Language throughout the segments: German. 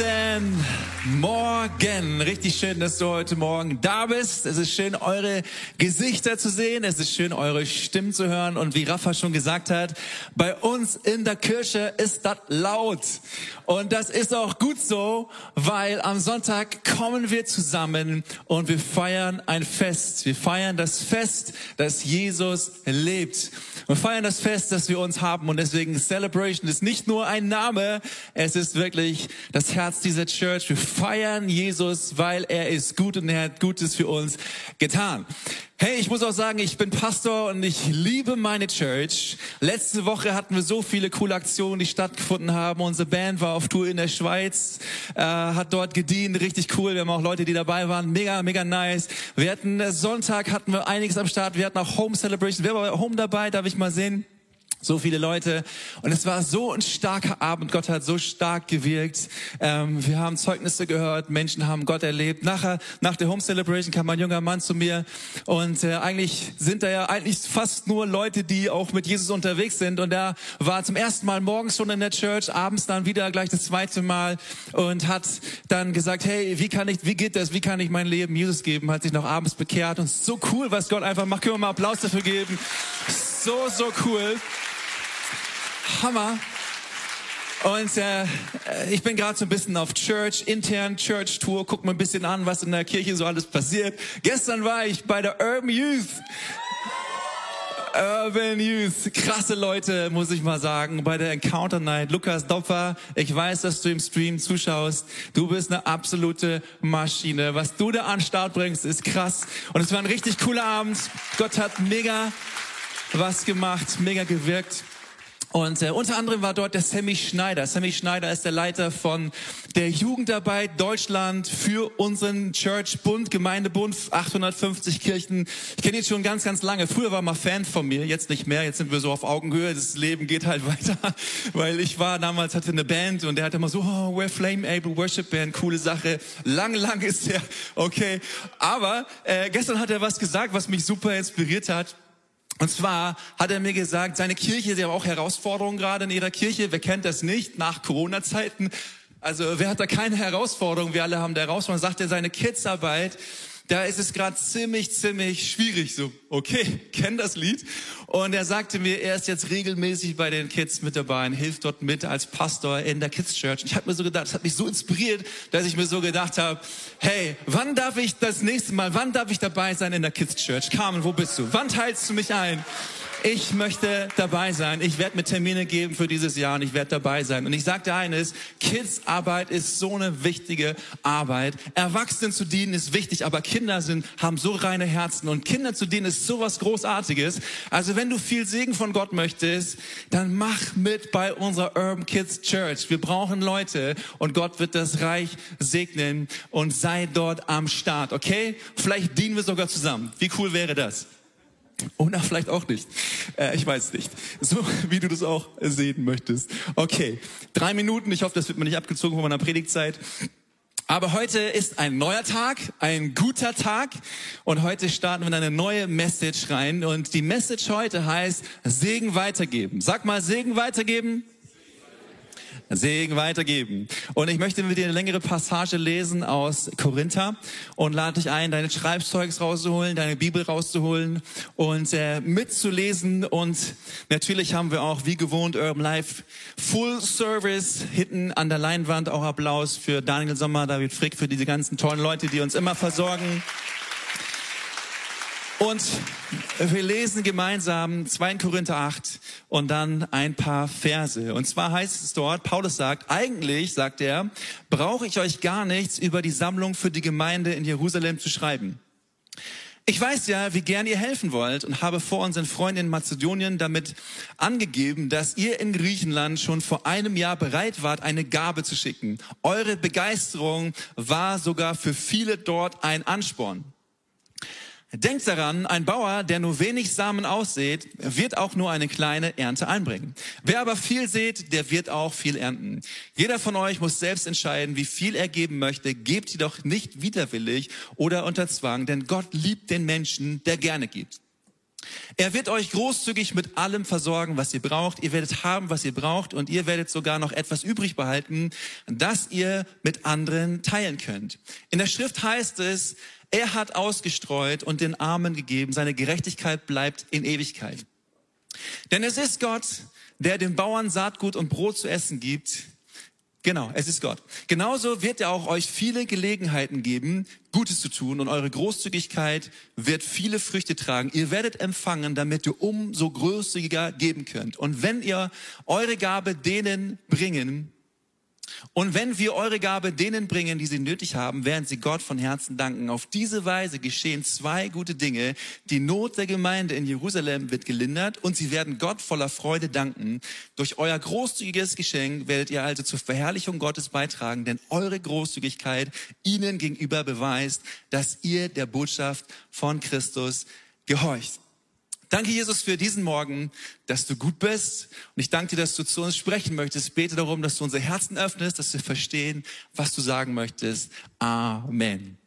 Guten Morgen. Richtig schön, dass du heute Morgen da bist. Es ist schön, eure Gesichter zu sehen. Es ist schön, eure Stimmen zu hören. Und wie Rafa schon gesagt hat, bei uns in der Kirche ist das laut. Und das ist auch gut so, weil am Sonntag kommen wir zusammen und wir feiern ein Fest. Wir feiern das Fest, dass Jesus lebt. Wir feiern das Fest, das wir uns haben. Und deswegen Celebration ist nicht nur ein Name, es ist wirklich das Herz dieser Church. Wir feiern Jesus, weil er ist gut und er hat Gutes für uns getan. Hey, ich muss auch sagen, ich bin Pastor und ich liebe meine Church. Letzte Woche hatten wir so viele coole Aktionen, die stattgefunden haben. Unsere Band war auf Tour in der Schweiz, äh, hat dort gedient, richtig cool. Wir haben auch Leute, die dabei waren, mega, mega nice. Wir hatten äh, Sonntag hatten wir einiges am Start. Wir hatten auch Home Celebration. Wer war Home dabei? Darf ich mal sehen? So viele Leute. Und es war so ein starker Abend. Gott hat so stark gewirkt. Ähm, wir haben Zeugnisse gehört. Menschen haben Gott erlebt. Nachher, nach der Home Celebration kam ein junger Mann zu mir. Und äh, eigentlich sind da ja eigentlich fast nur Leute, die auch mit Jesus unterwegs sind. Und er war zum ersten Mal morgens schon in der Church, abends dann wieder gleich das zweite Mal und hat dann gesagt, hey, wie kann ich, wie geht das? Wie kann ich mein Leben Jesus geben? Hat sich noch abends bekehrt. Und so cool, was Gott einfach macht. Können wir mal Applaus dafür geben? So, so cool. Hammer. Und äh, ich bin gerade so ein bisschen auf Church, intern Church Tour, guck mal ein bisschen an, was in der Kirche so alles passiert. Gestern war ich bei der Urban Youth. Urban Youth, krasse Leute, muss ich mal sagen, bei der Encounter Night. Lukas Dopfer, ich weiß, dass du im Stream zuschaust. Du bist eine absolute Maschine. Was du da an Start bringst, ist krass. Und es war ein richtig cooler Abend. Gott hat mega was gemacht, mega gewirkt. Und äh, unter anderem war dort der Sammy Schneider. Sammy Schneider ist der Leiter von der Jugendarbeit Deutschland für unseren Church Bund, Gemeindebund, 850 Kirchen. Ich kenne ihn schon ganz, ganz lange. Früher war mal Fan von mir, jetzt nicht mehr. Jetzt sind wir so auf Augenhöhe. Das Leben geht halt weiter, weil ich war damals hatte eine Band und der hat immer so, oh, we're Flame Able Worship Band, coole Sache. Lang, lang ist der, okay. Aber äh, gestern hat er was gesagt, was mich super inspiriert hat. Und zwar hat er mir gesagt, seine Kirche, sie haben auch Herausforderungen gerade in ihrer Kirche. Wer kennt das nicht nach Corona-Zeiten? Also wer hat da keine Herausforderung? Wir alle haben da Herausforderungen. Sagt er, seine Kidsarbeit da ist es gerade ziemlich, ziemlich schwierig. So, okay, kenn das Lied. Und er sagte mir, er ist jetzt regelmäßig bei den Kids mit dabei und hilft dort mit als Pastor in der Kids Church. Ich habe mir so gedacht, das hat mich so inspiriert, dass ich mir so gedacht habe, hey, wann darf ich das nächste Mal, wann darf ich dabei sein in der Kids Church? Carmen, wo bist du? Wann teilst du mich ein? Ich möchte dabei sein. Ich werde mir Termine geben für dieses Jahr und ich werde dabei sein. Und ich sagte eines, Kids-Arbeit ist so eine wichtige Arbeit. Erwachsenen zu dienen ist wichtig, aber Kinder sind, haben so reine Herzen und Kinder zu dienen ist so was Großartiges. Also wenn du viel Segen von Gott möchtest, dann mach mit bei unserer Urban Kids Church. Wir brauchen Leute und Gott wird das Reich segnen und sei dort am Start, okay? Vielleicht dienen wir sogar zusammen. Wie cool wäre das? Oder vielleicht auch nicht. Äh, ich weiß nicht. So wie du das auch sehen möchtest. Okay, drei Minuten. Ich hoffe, das wird mir nicht abgezogen von meiner Predigtzeit. Aber heute ist ein neuer Tag, ein guter Tag. Und heute starten wir in eine neue Message rein. Und die Message heute heißt Segen weitergeben. Sag mal Segen weitergeben. Segen weitergeben. Und ich möchte mit dir eine längere Passage lesen aus Korinther und lade dich ein, deine Schreibzeugs rauszuholen, deine Bibel rauszuholen und äh, mitzulesen. Und natürlich haben wir auch, wie gewohnt, Urban Life Full Service hinten an der Leinwand. Auch Applaus für Daniel Sommer, David Frick, für diese ganzen tollen Leute, die uns immer versorgen. Und wir lesen gemeinsam 2 Korinther 8 und dann ein paar Verse. Und zwar heißt es dort, Paulus sagt, eigentlich, sagt er, brauche ich euch gar nichts über die Sammlung für die Gemeinde in Jerusalem zu schreiben. Ich weiß ja, wie gern ihr helfen wollt und habe vor unseren Freunden in Mazedonien damit angegeben, dass ihr in Griechenland schon vor einem Jahr bereit wart, eine Gabe zu schicken. Eure Begeisterung war sogar für viele dort ein Ansporn. Denkt daran, ein Bauer, der nur wenig Samen aussät, wird auch nur eine kleine Ernte einbringen. Wer aber viel sät, der wird auch viel ernten. Jeder von euch muss selbst entscheiden, wie viel er geben möchte. Gebt jedoch nicht widerwillig oder unter Zwang, denn Gott liebt den Menschen, der gerne gibt. Er wird euch großzügig mit allem versorgen, was ihr braucht. Ihr werdet haben, was ihr braucht und ihr werdet sogar noch etwas übrig behalten, das ihr mit anderen teilen könnt. In der Schrift heißt es, er hat ausgestreut und den Armen gegeben. Seine Gerechtigkeit bleibt in Ewigkeit. Denn es ist Gott, der den Bauern Saatgut und Brot zu essen gibt, Genau, es ist Gott. Genauso wird er auch euch viele Gelegenheiten geben, Gutes zu tun und eure Großzügigkeit wird viele Früchte tragen. Ihr werdet empfangen, damit ihr umso großzügiger geben könnt. Und wenn ihr eure Gabe denen bringen, und wenn wir eure Gabe denen bringen, die sie nötig haben, werden sie Gott von Herzen danken. Auf diese Weise geschehen zwei gute Dinge. Die Not der Gemeinde in Jerusalem wird gelindert und sie werden Gott voller Freude danken. Durch euer großzügiges Geschenk werdet ihr also zur Verherrlichung Gottes beitragen, denn eure Großzügigkeit ihnen gegenüber beweist, dass ihr der Botschaft von Christus gehorcht. Danke, Jesus, für diesen Morgen, dass du gut bist. Und ich danke dir, dass du zu uns sprechen möchtest. Bete darum, dass du unser Herzen öffnest, dass wir verstehen, was du sagen möchtest. Amen.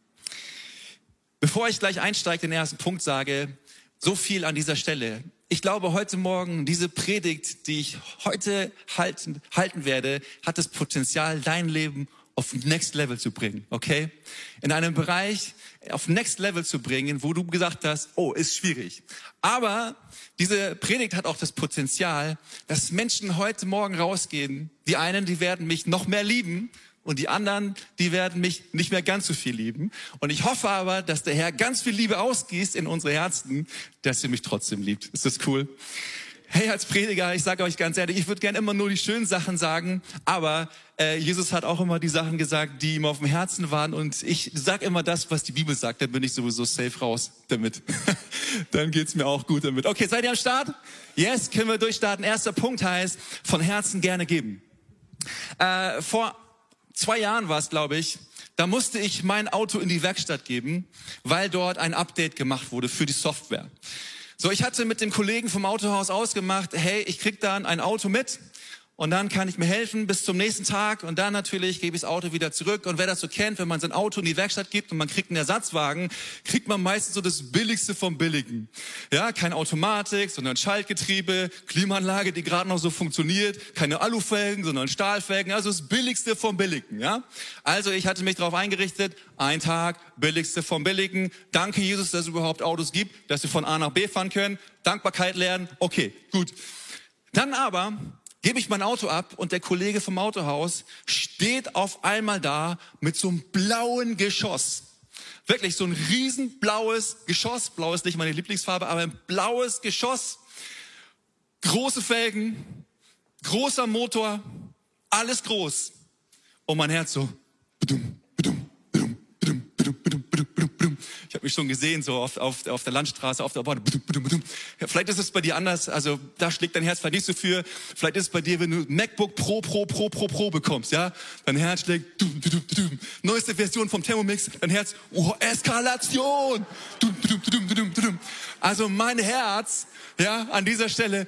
Bevor ich gleich einsteige, den ersten Punkt sage, so viel an dieser Stelle. Ich glaube, heute Morgen, diese Predigt, die ich heute halten, halten werde, hat das Potenzial, dein Leben auf Next Level zu bringen, okay? In einem Bereich auf Next Level zu bringen, wo du gesagt hast, oh, ist schwierig. Aber diese Predigt hat auch das Potenzial, dass Menschen heute Morgen rausgehen. Die einen, die werden mich noch mehr lieben und die anderen, die werden mich nicht mehr ganz so viel lieben. Und ich hoffe aber, dass der Herr ganz viel Liebe ausgießt in unsere Herzen, dass ihr mich trotzdem liebt. Ist das cool? Hey, als Prediger, ich sage euch ganz ehrlich, ich würde gerne immer nur die schönen Sachen sagen, aber äh, Jesus hat auch immer die Sachen gesagt, die ihm auf dem Herzen waren und ich sag immer das, was die Bibel sagt, dann bin ich sowieso safe raus damit. dann geht's mir auch gut damit. Okay, seid ihr am Start? Yes, können wir durchstarten. Erster Punkt heißt, von Herzen gerne geben. Äh, vor zwei Jahren war es, glaube ich, da musste ich mein Auto in die Werkstatt geben, weil dort ein Update gemacht wurde für die Software. So, ich hatte mit dem Kollegen vom Autohaus ausgemacht, hey, ich krieg dann ein Auto mit und dann kann ich mir helfen bis zum nächsten Tag und dann natürlich gebe ich das Auto wieder zurück. Und wer das so kennt, wenn man sein Auto in die Werkstatt gibt und man kriegt einen Ersatzwagen, kriegt man meistens so das Billigste vom Billigen. Ja, kein Automatik, sondern Schaltgetriebe, Klimaanlage, die gerade noch so funktioniert, keine Alufelgen, sondern Stahlfelgen, also das Billigste vom Billigen. Ja, also ich hatte mich darauf eingerichtet, ein Tag, Billigste vom Billigen. Danke Jesus, dass es überhaupt Autos gibt, dass wir von A nach B fahren können. Dankbarkeit lernen. Okay, gut. Dann aber gebe ich mein Auto ab und der Kollege vom Autohaus steht auf einmal da mit so einem blauen Geschoss. Wirklich so ein riesenblaues Geschoss. Blau ist nicht meine Lieblingsfarbe, aber ein blaues Geschoss. Große Felgen, großer Motor, alles groß. Und mein Herz so, bedum, ich habe mich schon gesehen, so auf, auf, auf der Landstraße, auf der Bahn. Vielleicht ist es bei dir anders, also da schlägt dein Herz vielleicht nicht so für. Vielleicht ist es bei dir, wenn du MacBook Pro, Pro, Pro, Pro, Pro bekommst, ja? Dein Herz schlägt, dum, dum, dum, neueste Version vom Thermomix, dein Herz, oh, Eskalation. Also mein Herz, ja, an dieser Stelle,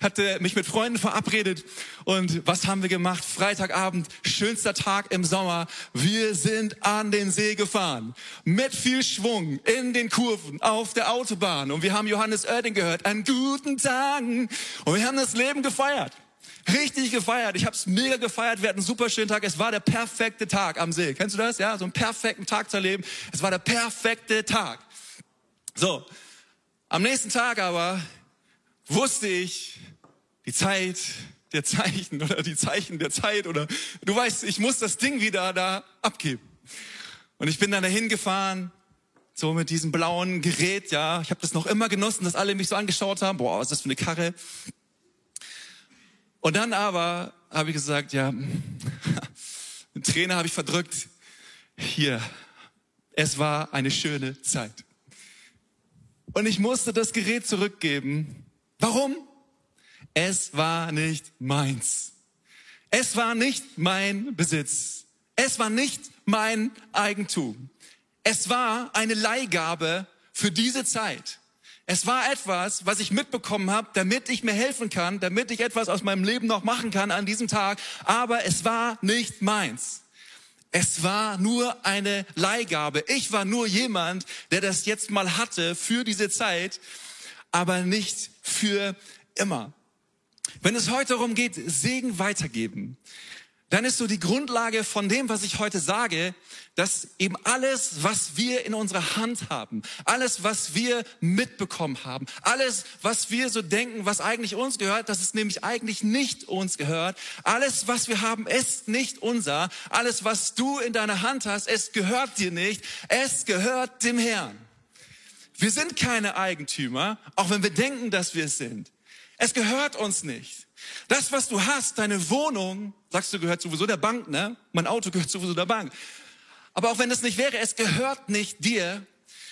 hatte mich mit Freunden verabredet. Und was haben wir gemacht? Freitagabend, schönster Tag im Sommer. Wir sind an den See gefahren. Mit viel Schwung in den Kurven auf der Autobahn. Und wir haben Johannes Oerding gehört. An guten Tagen. Und wir haben das Leben gefeiert richtig gefeiert. Ich habe es mega gefeiert. Wir hatten einen super schönen Tag. Es war der perfekte Tag am See. Kennst du das? Ja, so einen perfekten Tag zu erleben. Es war der perfekte Tag. So, am nächsten Tag aber wusste ich, die Zeit der Zeichen oder die Zeichen der Zeit oder du weißt, ich muss das Ding wieder da abgeben. Und ich bin dann dahin gefahren, so mit diesem blauen Gerät, ja. Ich habe das noch immer genossen, dass alle mich so angeschaut haben. Boah, was ist das für eine Karre? Und dann aber habe ich gesagt, ja, den Trainer habe ich verdrückt. Hier, es war eine schöne Zeit. Und ich musste das Gerät zurückgeben. Warum? Es war nicht meins. Es war nicht mein Besitz. Es war nicht mein Eigentum. Es war eine Leihgabe für diese Zeit. Es war etwas, was ich mitbekommen habe, damit ich mir helfen kann, damit ich etwas aus meinem Leben noch machen kann an diesem Tag. Aber es war nicht meins. Es war nur eine Leihgabe. Ich war nur jemand, der das jetzt mal hatte für diese Zeit, aber nicht für immer. Wenn es heute darum geht, Segen weitergeben, dann ist so die Grundlage von dem, was ich heute sage, dass eben alles, was wir in unserer Hand haben, alles, was wir mitbekommen haben, alles, was wir so denken, was eigentlich uns gehört, dass es nämlich eigentlich nicht uns gehört, alles, was wir haben, ist nicht unser, alles, was du in deiner Hand hast, es gehört dir nicht, es gehört dem Herrn. Wir sind keine Eigentümer, auch wenn wir denken, dass wir es sind. Es gehört uns nicht. Das, was du hast, deine Wohnung, sagst du, gehört sowieso der Bank, ne? Mein Auto gehört sowieso der Bank. Aber auch wenn das nicht wäre, es gehört nicht dir,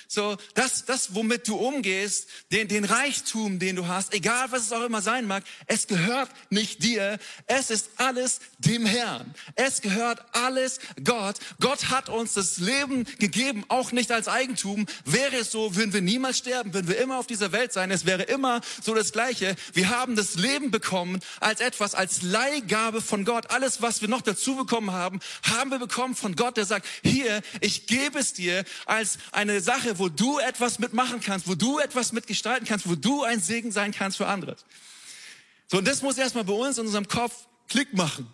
so, das, das, womit du umgehst, den, den Reichtum, den du hast, egal was es auch immer sein mag, es gehört nicht dir. Es ist alles dem Herrn. Es gehört alles Gott. Gott hat uns das Leben gegeben, auch nicht als Eigentum. Wäre es so, würden wir niemals sterben, würden wir immer auf dieser Welt sein. Es wäre immer so das Gleiche. Wir haben das Leben bekommen als etwas, als Leihgabe von Gott. Alles, was wir noch dazu bekommen haben, haben wir bekommen von Gott, der sagt, hier, ich gebe es dir als eine Sache, wo du etwas mitmachen kannst, wo du etwas mitgestalten kannst, wo du ein Segen sein kannst für andere. So, und das muss erstmal bei uns in unserem Kopf Klick machen.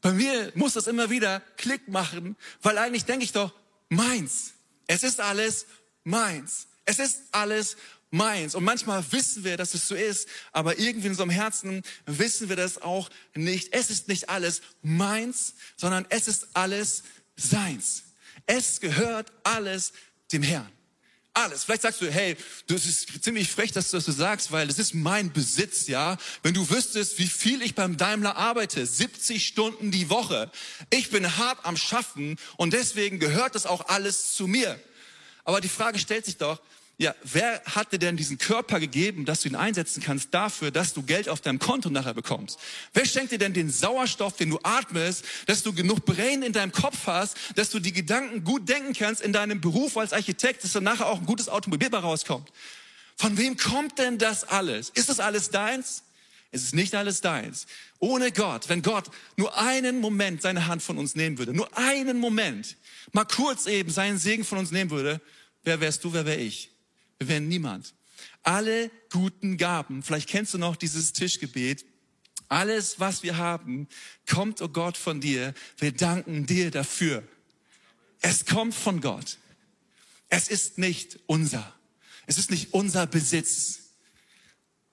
Bei mir muss das immer wieder Klick machen, weil eigentlich denke ich doch, meins. Es ist alles meins. Es ist alles meins. Und manchmal wissen wir, dass es so ist, aber irgendwie in unserem Herzen wissen wir das auch nicht. Es ist nicht alles meins, sondern es ist alles seins. Es gehört alles dem Herrn. Alles. Vielleicht sagst du, hey, das ist ziemlich frech, dass du das so sagst, weil das ist mein Besitz, ja. Wenn du wüsstest, wie viel ich beim Daimler arbeite, 70 Stunden die Woche. Ich bin hart am Schaffen und deswegen gehört das auch alles zu mir. Aber die Frage stellt sich doch, ja, wer hat dir denn diesen Körper gegeben, dass du ihn einsetzen kannst dafür, dass du Geld auf deinem Konto nachher bekommst? Wer schenkt dir denn den Sauerstoff, den du atmest, dass du genug Brain in deinem Kopf hast, dass du die Gedanken gut denken kannst in deinem Beruf als Architekt, dass dann nachher auch ein gutes Automobil bei rauskommt? Von wem kommt denn das alles? Ist das alles deins? Es ist nicht alles deins. Ohne Gott, wenn Gott nur einen Moment seine Hand von uns nehmen würde, nur einen Moment, mal kurz eben seinen Segen von uns nehmen würde, wer wärst du, wer wär ich? Wir wären niemand. Alle guten Gaben, vielleicht kennst du noch dieses Tischgebet, alles, was wir haben, kommt, oh Gott, von dir. Wir danken dir dafür. Es kommt von Gott. Es ist nicht unser. Es ist nicht unser Besitz.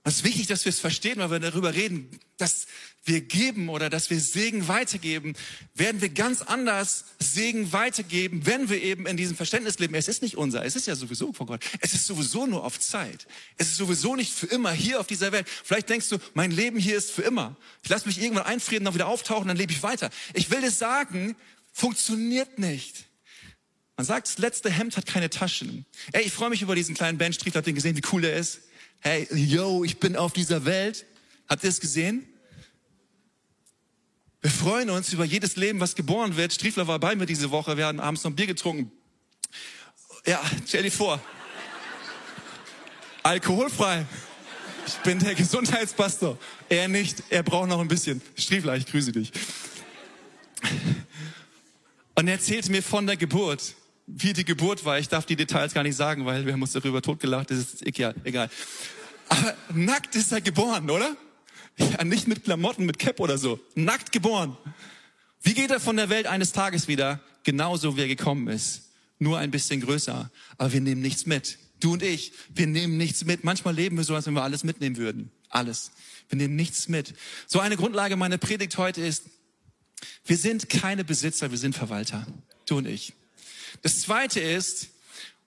Es ist wichtig, dass wir es verstehen, weil wir darüber reden, dass wir geben oder dass wir Segen weitergeben, werden wir ganz anders Segen weitergeben, wenn wir eben in diesem Verständnis leben. Es ist nicht unser, es ist ja sowieso von Gott. Es ist sowieso nur auf Zeit. Es ist sowieso nicht für immer hier auf dieser Welt. Vielleicht denkst du, mein Leben hier ist für immer. Ich lasse mich irgendwann einfrieren, dann wieder auftauchen, dann lebe ich weiter. Ich will dir sagen, funktioniert nicht. Man sagt, das letzte Hemd hat keine Taschen. Ey, ich freue mich über diesen kleinen Ben Strief, habt ihr gesehen, wie cool er ist? Hey, yo, ich bin auf dieser Welt. Habt ihr es gesehen? Wir freuen uns über jedes Leben, was geboren wird. Striefler war bei mir diese Woche. Wir haben abends noch ein Bier getrunken. Ja, stell dir vor. Alkoholfrei. Ich bin der Gesundheitspastor. Er nicht. Er braucht noch ein bisschen. Striefler, ich grüße dich. Und er erzählte mir von der Geburt. Wie die Geburt war. Ich darf die Details gar nicht sagen, weil wir haben uns darüber totgelacht. Das ist egal. Aber nackt ist er geboren, oder? Ja, nicht mit Klamotten, mit Cap oder so. Nackt geboren. Wie geht er von der Welt eines Tages wieder? Genauso wie er gekommen ist. Nur ein bisschen größer. Aber wir nehmen nichts mit. Du und ich, wir nehmen nichts mit. Manchmal leben wir so, als wenn wir alles mitnehmen würden. Alles. Wir nehmen nichts mit. So eine Grundlage meiner Predigt heute ist, wir sind keine Besitzer, wir sind Verwalter. Du und ich. Das zweite ist,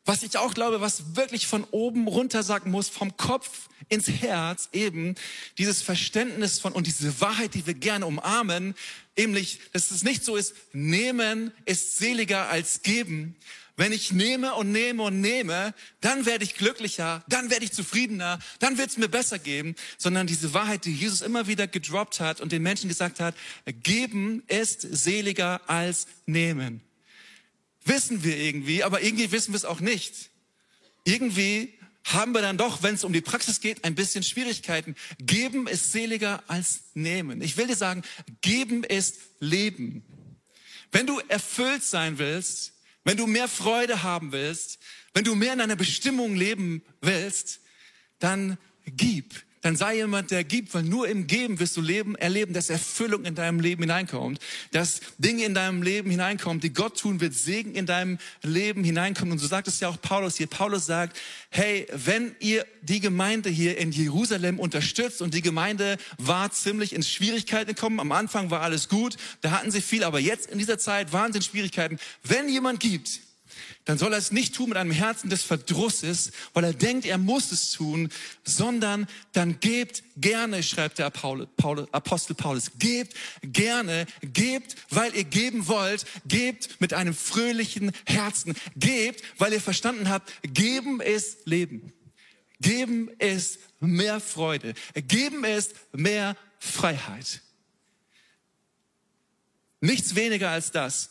was ich auch glaube, was wirklich von oben runter sagen muss, vom Kopf ins Herz, eben dieses Verständnis von und diese Wahrheit, die wir gerne umarmen, nämlich, dass es nicht so ist, nehmen ist seliger als geben. Wenn ich nehme und nehme und nehme, dann werde ich glücklicher, dann werde ich zufriedener, dann wird es mir besser geben, sondern diese Wahrheit, die Jesus immer wieder gedroppt hat und den Menschen gesagt hat, geben ist seliger als nehmen wissen wir irgendwie, aber irgendwie wissen wir es auch nicht. Irgendwie haben wir dann doch, wenn es um die Praxis geht, ein bisschen Schwierigkeiten. Geben ist seliger als nehmen. Ich will dir sagen, geben ist Leben. Wenn du erfüllt sein willst, wenn du mehr Freude haben willst, wenn du mehr in deiner Bestimmung leben willst, dann gib dann sei jemand, der gibt, weil nur im Geben wirst du leben, erleben, dass Erfüllung in deinem Leben hineinkommt, dass Dinge in deinem Leben hineinkommen, die Gott tun wird, Segen in deinem Leben hineinkommen. Und so sagt es ja auch Paulus hier. Paulus sagt, hey, wenn ihr die Gemeinde hier in Jerusalem unterstützt und die Gemeinde war ziemlich in Schwierigkeiten gekommen, am Anfang war alles gut, da hatten sie viel, aber jetzt in dieser Zeit waren sie in Schwierigkeiten. Wenn jemand gibt, dann soll er es nicht tun mit einem Herzen des Verdrusses, weil er denkt, er muss es tun, sondern dann gebt gerne, schreibt der Apostel Paulus, gebt gerne, gebt, weil ihr geben wollt, gebt mit einem fröhlichen Herzen, gebt, weil ihr verstanden habt, geben ist Leben. Geben ist mehr Freude. Geben ist mehr Freiheit. Nichts weniger als das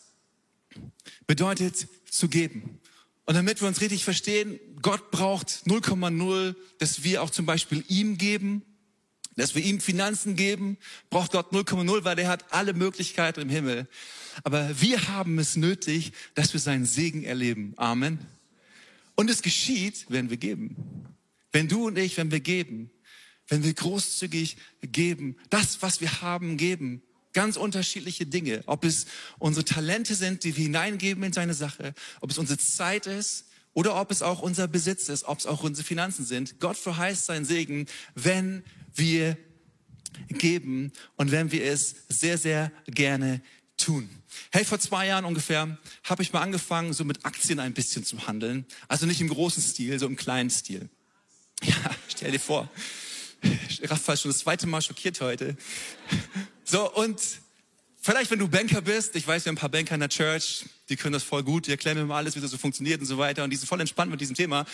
bedeutet zu geben. Und damit wir uns richtig verstehen, Gott braucht 0,0, dass wir auch zum Beispiel ihm geben, dass wir ihm Finanzen geben, braucht Gott 0,0, weil er hat alle Möglichkeiten im Himmel. Aber wir haben es nötig, dass wir seinen Segen erleben. Amen. Und es geschieht, wenn wir geben. Wenn du und ich, wenn wir geben, wenn wir großzügig geben, das, was wir haben, geben, ganz unterschiedliche Dinge. Ob es unsere Talente sind, die wir hineingeben in seine Sache, ob es unsere Zeit ist oder ob es auch unser Besitz ist, ob es auch unsere Finanzen sind. Gott verheißt seinen Segen, wenn wir geben und wenn wir es sehr, sehr gerne tun. Hey, vor zwei Jahren ungefähr habe ich mal angefangen, so mit Aktien ein bisschen zu handeln. Also nicht im großen Stil, so im kleinen Stil. Ja, stell dir vor. Raphael schon das zweite Mal schockiert heute. So, und vielleicht, wenn du Banker bist, ich weiß, wir haben ein paar Banker in der Church, die können das voll gut, die erklären mir mal alles, wie das so funktioniert und so weiter und die sind voll entspannt mit diesem Thema.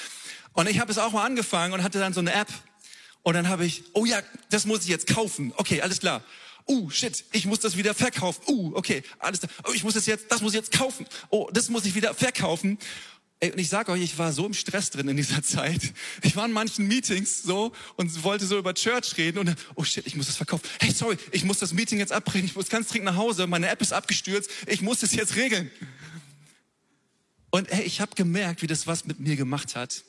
Und ich habe es auch mal angefangen und hatte dann so eine App und dann habe ich, oh ja, das muss ich jetzt kaufen. Okay, alles klar. Uh, shit, ich muss das wieder verkaufen. Uh, okay, alles klar. Oh, ich muss das jetzt, das muss ich jetzt kaufen. Oh, das muss ich wieder verkaufen. Ey, und ich sage euch, ich war so im Stress drin in dieser Zeit. Ich war in manchen Meetings so und wollte so über Church reden und oh shit, ich muss das verkaufen. Hey, sorry, ich muss das Meeting jetzt abbrechen. Ich muss ganz dringend nach Hause. Meine App ist abgestürzt. Ich muss das jetzt regeln. Und hey, ich habe gemerkt, wie das was mit mir gemacht hat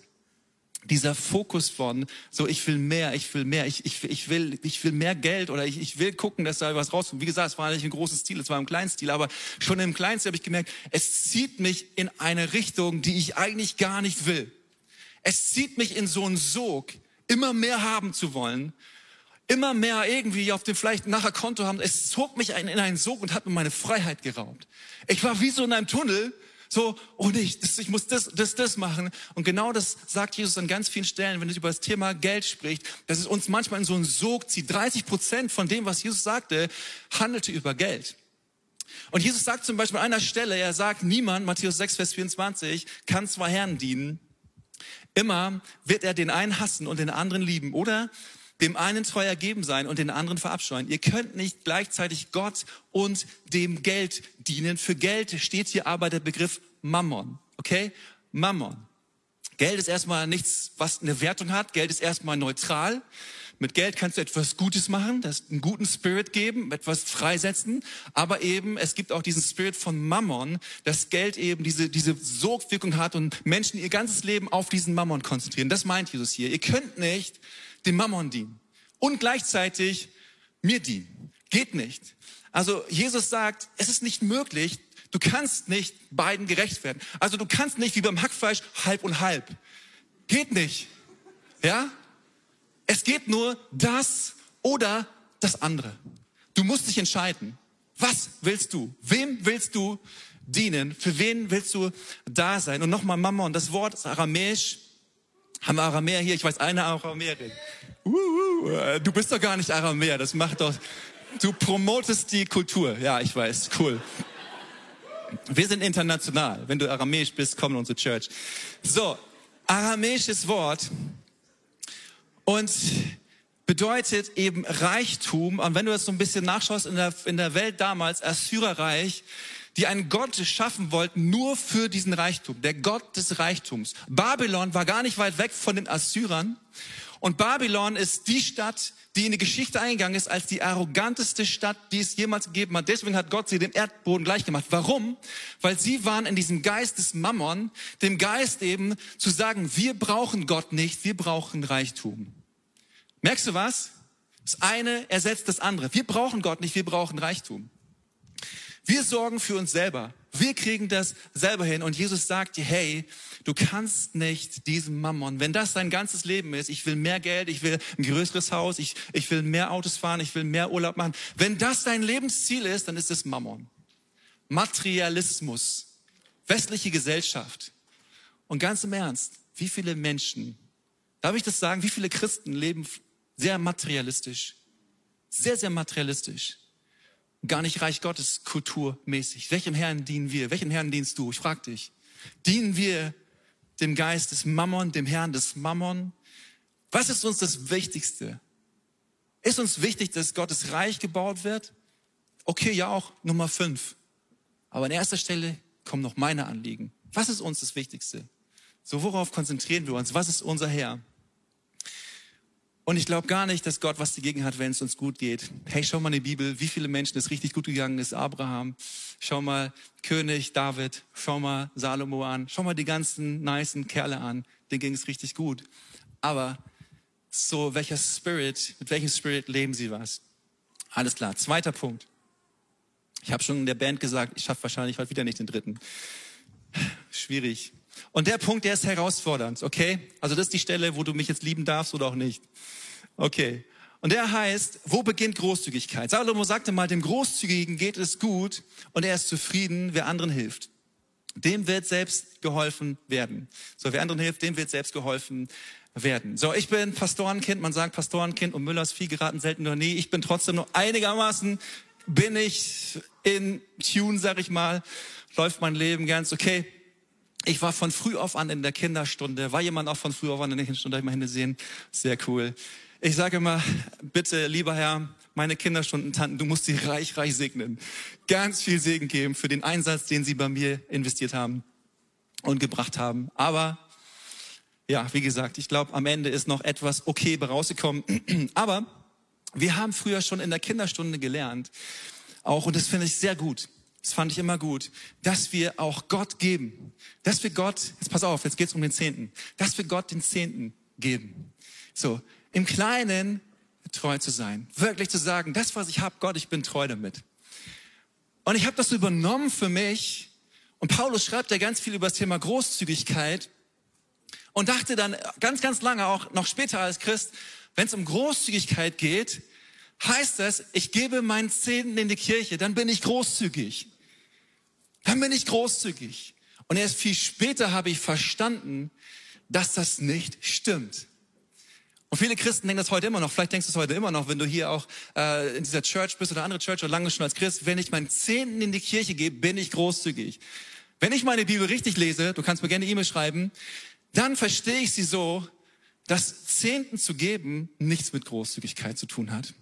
dieser Fokus von, so ich will mehr, ich will mehr, ich, ich, ich, will, ich will mehr Geld oder ich, ich will gucken, dass da was rauskommt. Wie gesagt, es war nicht ein großes Stil, es war im kleinen Stil, aber schon im kleinen Stil habe ich gemerkt, es zieht mich in eine Richtung, die ich eigentlich gar nicht will. Es zieht mich in so einen Sog, immer mehr haben zu wollen, immer mehr irgendwie auf dem vielleicht nachher Konto haben. Es zog mich in einen Sog und hat mir meine Freiheit geraubt. Ich war wie so in einem Tunnel, so, oh nicht, das, ich muss das, das, das machen. Und genau das sagt Jesus an ganz vielen Stellen, wenn er über das Thema Geld spricht, dass es uns manchmal in so einen Sog zieht. 30 Prozent von dem, was Jesus sagte, handelte über Geld. Und Jesus sagt zum Beispiel an einer Stelle, er sagt, niemand, Matthäus 6, Vers 24, kann zwei Herren dienen. Immer wird er den einen hassen und den anderen lieben. Oder dem einen treu ergeben sein und den anderen verabscheuen. Ihr könnt nicht gleichzeitig Gott und dem Geld dienen. Für Geld steht hier aber der Begriff Mammon. Okay? Mammon. Geld ist erstmal nichts, was eine Wertung hat. Geld ist erstmal neutral. Mit Geld kannst du etwas Gutes machen, das einen guten Spirit geben, etwas freisetzen. Aber eben, es gibt auch diesen Spirit von Mammon, dass Geld eben diese, diese Sogwirkung hat und Menschen ihr ganzes Leben auf diesen Mammon konzentrieren. Das meint Jesus hier. Ihr könnt nicht dem Mammon dienen und gleichzeitig mir dienen. Geht nicht. Also Jesus sagt, es ist nicht möglich, du kannst nicht beiden gerecht werden. Also du kannst nicht wie beim Hackfleisch halb und halb. Geht nicht. Ja? Es geht nur das oder das andere. Du musst dich entscheiden. Was willst du? Wem willst du dienen? Für wen willst du da sein? Und nochmal Mammon, das Wort ist aramäisch haben wir Aramäer hier? Ich weiß eine Aramäerin. Uh, uh, du bist doch gar nicht Aramäer. Das macht doch. Du promotest die Kultur. Ja, ich weiß. Cool. Wir sind international. Wenn du aramäisch bist, komm in unsere Church. So, aramäisches Wort und bedeutet eben Reichtum. Und wenn du das so ein bisschen nachschaust in der, in der Welt damals, Assyrerreich, die einen Gott schaffen wollten, nur für diesen Reichtum, der Gott des Reichtums. Babylon war gar nicht weit weg von den Assyrern Und Babylon ist die Stadt, die in die Geschichte eingegangen ist als die arroganteste Stadt, die es jemals gegeben hat. Deswegen hat Gott sie dem Erdboden gleich gemacht. Warum? Weil sie waren in diesem Geist des Mammon, dem Geist eben zu sagen, wir brauchen Gott nicht, wir brauchen Reichtum. Merkst du was? Das eine ersetzt das andere. Wir brauchen Gott nicht, wir brauchen Reichtum. Wir sorgen für uns selber. Wir kriegen das selber hin. Und Jesus sagt dir, hey, du kannst nicht diesem Mammon, wenn das dein ganzes Leben ist, ich will mehr Geld, ich will ein größeres Haus, ich, ich will mehr Autos fahren, ich will mehr Urlaub machen. Wenn das dein Lebensziel ist, dann ist es Mammon. Materialismus. Westliche Gesellschaft. Und ganz im Ernst, wie viele Menschen, darf ich das sagen, wie viele Christen leben sehr materialistisch? Sehr, sehr materialistisch gar nicht Reich Gottes kulturmäßig. Welchem Herrn dienen wir? Welchem Herrn dienst du? Ich frage dich. Dienen wir dem Geist des Mammon, dem Herrn des Mammon? Was ist uns das Wichtigste? Ist uns wichtig, dass Gottes Reich gebaut wird? Okay, ja auch Nummer fünf. Aber an erster Stelle kommen noch meine Anliegen. Was ist uns das Wichtigste? So, worauf konzentrieren wir uns? Was ist unser Herr? Und ich glaube gar nicht, dass Gott was dagegen hat, wenn es uns gut geht. Hey, schau mal in die Bibel, wie viele Menschen es richtig gut gegangen ist. Abraham, schau mal König David, schau mal Salomo an, schau mal die ganzen nicen Kerle an. Denen ging es richtig gut. Aber so, welcher Spirit, mit welchem Spirit leben sie was? Alles klar. Zweiter Punkt. Ich habe schon in der Band gesagt, ich schaffe wahrscheinlich heute wieder nicht den dritten. Schwierig. Und der Punkt, der ist herausfordernd, okay? Also das ist die Stelle, wo du mich jetzt lieben darfst oder auch nicht. Okay. Und der heißt, wo beginnt Großzügigkeit? Salomo sagte mal, dem Großzügigen geht es gut und er ist zufrieden, wer anderen hilft. Dem wird selbst geholfen werden. So, wer anderen hilft, dem wird selbst geholfen werden. So, ich bin Pastorenkind, man sagt Pastorenkind und Müllers Vieh geraten selten noch nie. Ich bin trotzdem nur einigermaßen, bin ich in Tune, sag ich mal, läuft mein Leben ganz okay. Ich war von früh auf an in der Kinderstunde. War jemand auch von früh auf an in der Kinderstunde? Darf ich mal Hände sehen? Sehr cool. Ich sage immer, bitte, lieber Herr, meine Kinderstunden-Tanten, du musst sie reich, reich segnen. Ganz viel Segen geben für den Einsatz, den sie bei mir investiert haben und gebracht haben. Aber ja, wie gesagt, ich glaube, am Ende ist noch etwas okay rausgekommen. Aber wir haben früher schon in der Kinderstunde gelernt, auch, und das finde ich sehr gut, das fand ich immer gut, dass wir auch Gott geben. Dass wir Gott, jetzt pass auf, jetzt geht's um den Zehnten, dass wir Gott den Zehnten geben. So, im Kleinen treu zu sein. Wirklich zu sagen, das, was ich habe, Gott, ich bin treu damit. Und ich habe das übernommen für mich. Und Paulus schreibt ja ganz viel über das Thema Großzügigkeit und dachte dann ganz, ganz lange, auch noch später als Christ, wenn es um Großzügigkeit geht, heißt das, ich gebe meinen Zehnten in die Kirche, dann bin ich großzügig. Dann bin ich großzügig. Und erst viel später habe ich verstanden, dass das nicht stimmt. Und viele Christen denken das heute immer noch. Vielleicht denkst du es heute immer noch, wenn du hier auch äh, in dieser Church bist oder andere Church oder lange schon als Christ. Wenn ich meinen Zehnten in die Kirche gebe, bin ich großzügig. Wenn ich meine Bibel richtig lese, du kannst mir gerne E-Mail schreiben, dann verstehe ich sie so, dass Zehnten zu geben nichts mit Großzügigkeit zu tun hat,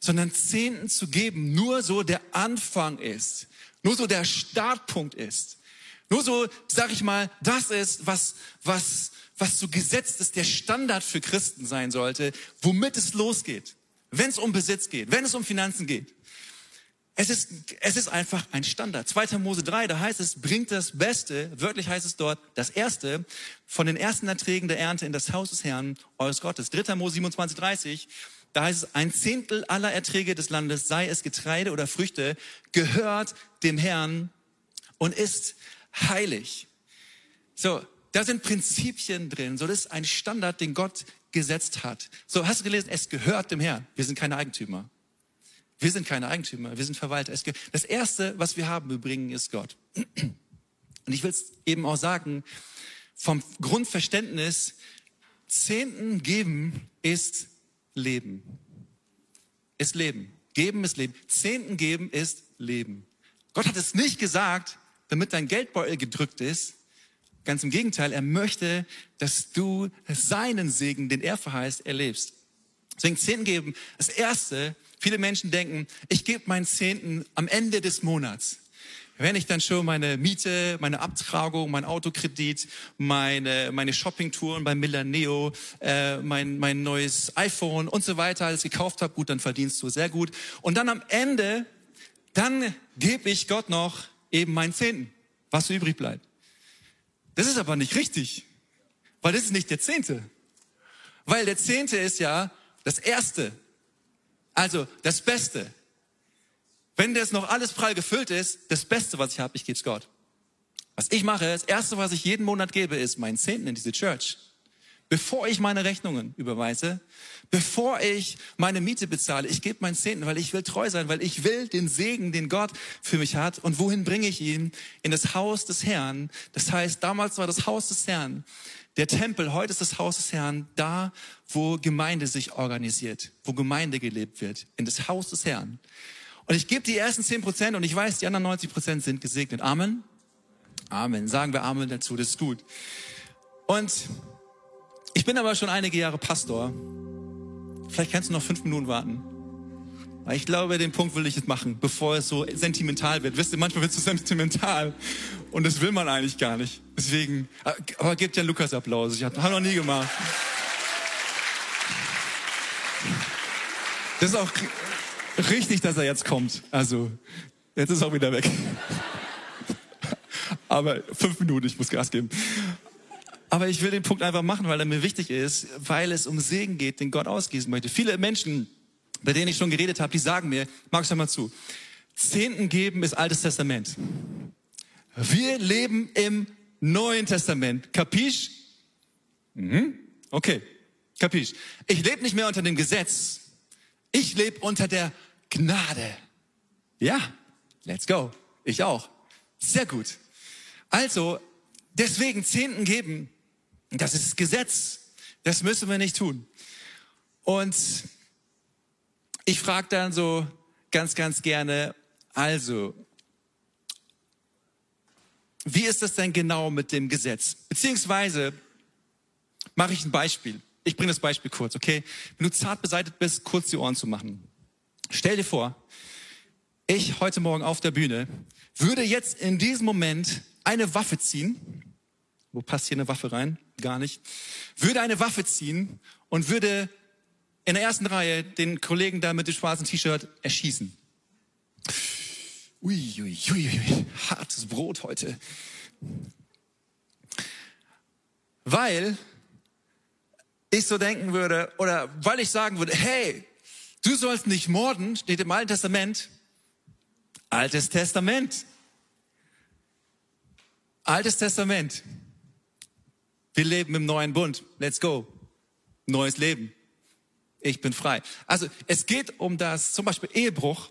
sondern Zehnten zu geben nur so der Anfang ist, nur so der Startpunkt ist. Nur so, sag ich mal, das ist, was, was, was so gesetzt ist, der Standard für Christen sein sollte, womit es losgeht. Wenn es um Besitz geht, wenn es um Finanzen geht. Es ist, es ist einfach ein Standard. 2. Mose 3, da heißt es, bringt das Beste, wörtlich heißt es dort, das Erste von den ersten Erträgen der Ernte in das Haus des Herrn, eures Gottes. 3. Mose 27, 30, da heißt es, ein Zehntel aller Erträge des Landes, sei es Getreide oder Früchte, gehört dem Herrn und ist heilig. So, da sind Prinzipien drin. So, das ist ein Standard, den Gott gesetzt hat. So, hast du gelesen? Es gehört dem Herrn. Wir sind keine Eigentümer. Wir sind keine Eigentümer. Wir sind Verwalter. Das erste, was wir haben, wir bringen, ist Gott. Und ich will es eben auch sagen, vom Grundverständnis, Zehnten geben ist Leben. Ist Leben. Geben ist Leben. Zehnten geben ist Leben. Gott hat es nicht gesagt, damit dein Geldbeutel gedrückt ist, Ganz im Gegenteil, er möchte, dass du seinen Segen, den er verheißt, erlebst. Deswegen Zehnten geben. Das Erste, viele Menschen denken, ich gebe meinen Zehnten am Ende des Monats. Wenn ich dann schon meine Miete, meine Abtragung, mein Autokredit, meine, meine Shoppingtouren bei Milaneo, äh, mein, mein neues iPhone und so weiter alles gekauft habe, gut, dann verdienst du sehr gut. Und dann am Ende, dann gebe ich Gott noch eben meinen Zehnten, was übrig bleibt. Das ist aber nicht richtig, weil das ist nicht der Zehnte. Weil der Zehnte ist ja das Erste, also das Beste. Wenn das noch alles prall gefüllt ist, das Beste, was ich habe, ich gebe es Gott. Was ich mache, das Erste, was ich jeden Monat gebe, ist meinen Zehnten in diese Church. Bevor ich meine Rechnungen überweise, bevor ich meine Miete bezahle, ich gebe meinen Zehnten, weil ich will treu sein, weil ich will den Segen, den Gott für mich hat. Und wohin bringe ich ihn? In das Haus des Herrn. Das heißt, damals war das Haus des Herrn der Tempel, heute ist das Haus des Herrn, da, wo Gemeinde sich organisiert, wo Gemeinde gelebt wird, in das Haus des Herrn. Und ich gebe die ersten zehn Prozent und ich weiß, die anderen 90 Prozent sind gesegnet. Amen. Amen. Sagen wir Amen dazu, das ist gut. Und ich bin aber schon einige Jahre Pastor. Vielleicht kannst du noch fünf Minuten warten. Ich glaube, den Punkt will ich jetzt machen, bevor es so sentimental wird. Wisst ihr, manchmal wird es so sentimental und das will man eigentlich gar nicht. Deswegen, aber gebt ja Lukas Applaus. Ich habe noch nie gemacht. Das ist auch richtig, dass er jetzt kommt. Also, jetzt ist er auch wieder weg. Aber fünf Minuten, ich muss Gas geben. Aber ich will den Punkt einfach machen, weil er mir wichtig ist, weil es um Segen geht, den Gott ausgießen möchte. Viele Menschen, bei denen ich schon geredet habe, die sagen mir, magst du mal zu, Zehnten geben ist Altes Testament. Wir leben im Neuen Testament. Kapisch? Mhm. Okay, kapisch. Ich lebe nicht mehr unter dem Gesetz. Ich lebe unter der Gnade. Ja, let's go. Ich auch. Sehr gut. Also, deswegen Zehnten geben, das ist Gesetz. Das müssen wir nicht tun. Und ich frage dann so ganz, ganz gerne, also, wie ist das denn genau mit dem Gesetz? Beziehungsweise mache ich ein Beispiel. Ich bringe das Beispiel kurz, okay? Wenn du zart beseitigt bist, kurz die Ohren zu machen. Stell dir vor, ich heute Morgen auf der Bühne würde jetzt in diesem Moment eine Waffe ziehen. Wo passt hier eine Waffe rein? Gar nicht. Würde eine Waffe ziehen und würde in der ersten Reihe den Kollegen da mit dem schwarzen T-Shirt erschießen. Ui, ui, ui, ui, hartes Brot heute. Weil ich so denken würde, oder weil ich sagen würde, hey, du sollst nicht morden, steht im Alten Testament. Altes Testament. Altes Testament. Wir leben im neuen Bund. Let's go. Neues Leben. Ich bin frei. Also es geht um das zum Beispiel Ehebruch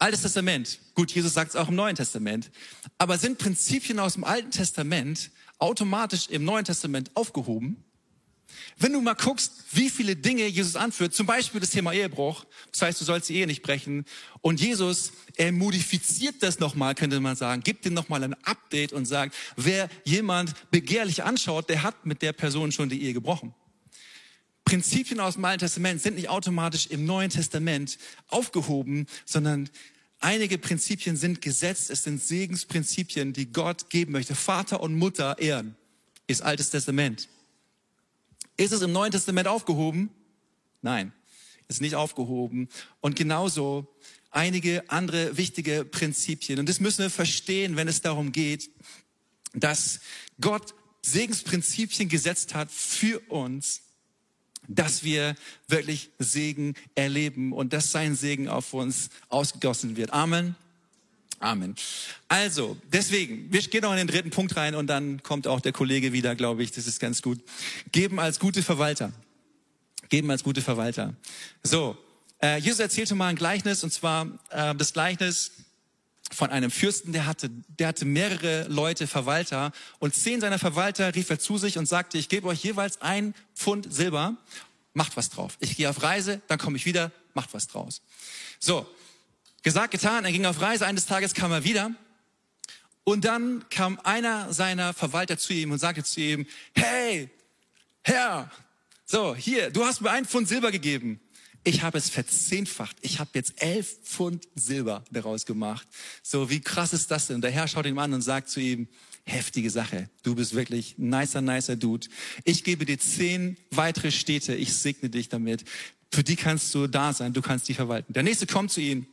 Altes Testament, gut, Jesus sagt es auch im Neuen Testament, aber sind Prinzipien aus dem Alten Testament automatisch im Neuen Testament aufgehoben? Wenn du mal guckst, wie viele Dinge Jesus anführt, zum Beispiel das Thema Ehebruch, das heißt, du sollst die Ehe nicht brechen, und Jesus, er modifiziert das nochmal, könnte man sagen, gibt dir nochmal ein Update und sagt, wer jemand begehrlich anschaut, der hat mit der Person schon die Ehe gebrochen. Prinzipien aus dem Alten Testament sind nicht automatisch im Neuen Testament aufgehoben, sondern einige Prinzipien sind gesetzt. Es sind Segensprinzipien, die Gott geben möchte. Vater und Mutter ehren ist Altes Testament. Ist es im Neuen Testament aufgehoben? Nein, ist nicht aufgehoben. Und genauso einige andere wichtige Prinzipien. Und das müssen wir verstehen, wenn es darum geht, dass Gott Segensprinzipien gesetzt hat für uns, dass wir wirklich Segen erleben und dass sein Segen auf uns ausgegossen wird. Amen. Amen. Also, deswegen, wir gehen noch in den dritten Punkt rein und dann kommt auch der Kollege wieder, glaube ich. Das ist ganz gut. Geben als gute Verwalter. Geben als gute Verwalter. So, äh, Jesus erzählte mal ein Gleichnis und zwar äh, das Gleichnis von einem Fürsten, der hatte, der hatte mehrere Leute, Verwalter, und zehn seiner Verwalter rief er zu sich und sagte, ich gebe euch jeweils ein Pfund Silber, macht was drauf. Ich gehe auf Reise, dann komme ich wieder, macht was draus. So, gesagt, getan, er ging auf Reise, eines Tages kam er wieder, und dann kam einer seiner Verwalter zu ihm und sagte zu ihm, hey, Herr, so, hier, du hast mir ein Pfund Silber gegeben. ich habe es verzehnfacht. Ich habe jetzt elf Pfund Silber daraus gemacht. So, wie krass ist das denn? Der Herr schaut ihn an und sagt zu ihm, heftige Sache. Du bist wirklich nicer, nicer Dude. Ich gebe dir zehn weitere Städte. Ich segne dich damit. Für die kannst du da sein. Du kannst die verwalten. Der nächste kommt zu ihm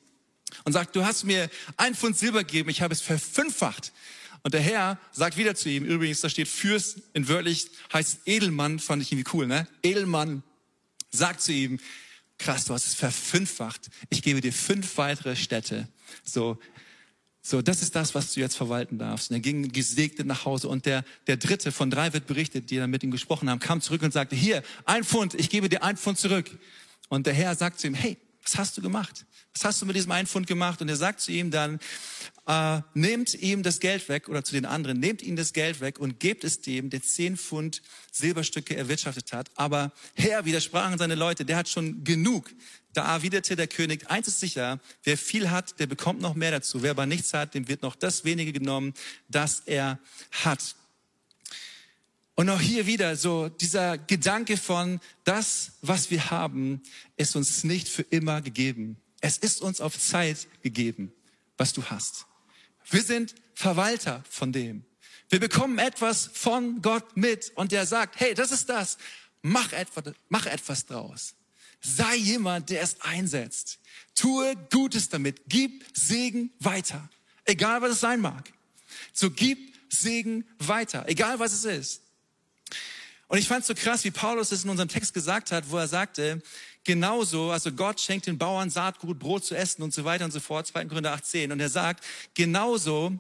und sagt, du hast mir ein Pfund Silber gegeben. Ich habe es verfünffacht. Und der Herr sagt wieder zu ihm, übrigens, da steht Fürst, in wörtlich heißt Edelmann, fand ich irgendwie cool, ne? Edelmann sagt zu ihm, krass, du hast es verfünffacht. Ich gebe dir fünf weitere Städte. So, so, das ist das, was du jetzt verwalten darfst. Und er ging gesegnet nach Hause. Und der, der dritte von drei wird berichtet, die dann mit ihm gesprochen haben, kam zurück und sagte, hier, ein Pfund, ich gebe dir ein Pfund zurück. Und der Herr sagt zu ihm, hey, was hast du gemacht? Was hast du mit diesem einen Pfund gemacht? Und er sagt zu ihm dann, äh, nehmt ihm das Geld weg oder zu den anderen, nehmt ihm das Geld weg und gebt es dem, der zehn Pfund Silberstücke erwirtschaftet hat. Aber Herr, widersprachen seine Leute, der hat schon genug. Da erwiderte der König, eins ist sicher, wer viel hat, der bekommt noch mehr dazu. Wer aber nichts hat, dem wird noch das wenige genommen, das er hat. Und auch hier wieder so dieser Gedanke von, das, was wir haben, ist uns nicht für immer gegeben. Es ist uns auf Zeit gegeben, was du hast. Wir sind Verwalter von dem. Wir bekommen etwas von Gott mit und der sagt, hey, das ist das. Mach etwas, mach etwas draus. Sei jemand, der es einsetzt. Tue Gutes damit. Gib Segen weiter. Egal was es sein mag. So gib Segen weiter. Egal was es ist. Und ich fand es so krass, wie Paulus es in unserem Text gesagt hat, wo er sagte, genauso, also Gott schenkt den Bauern Saatgut, Brot zu essen und so weiter und so fort, 2. Korinther 18. Und er sagt, genauso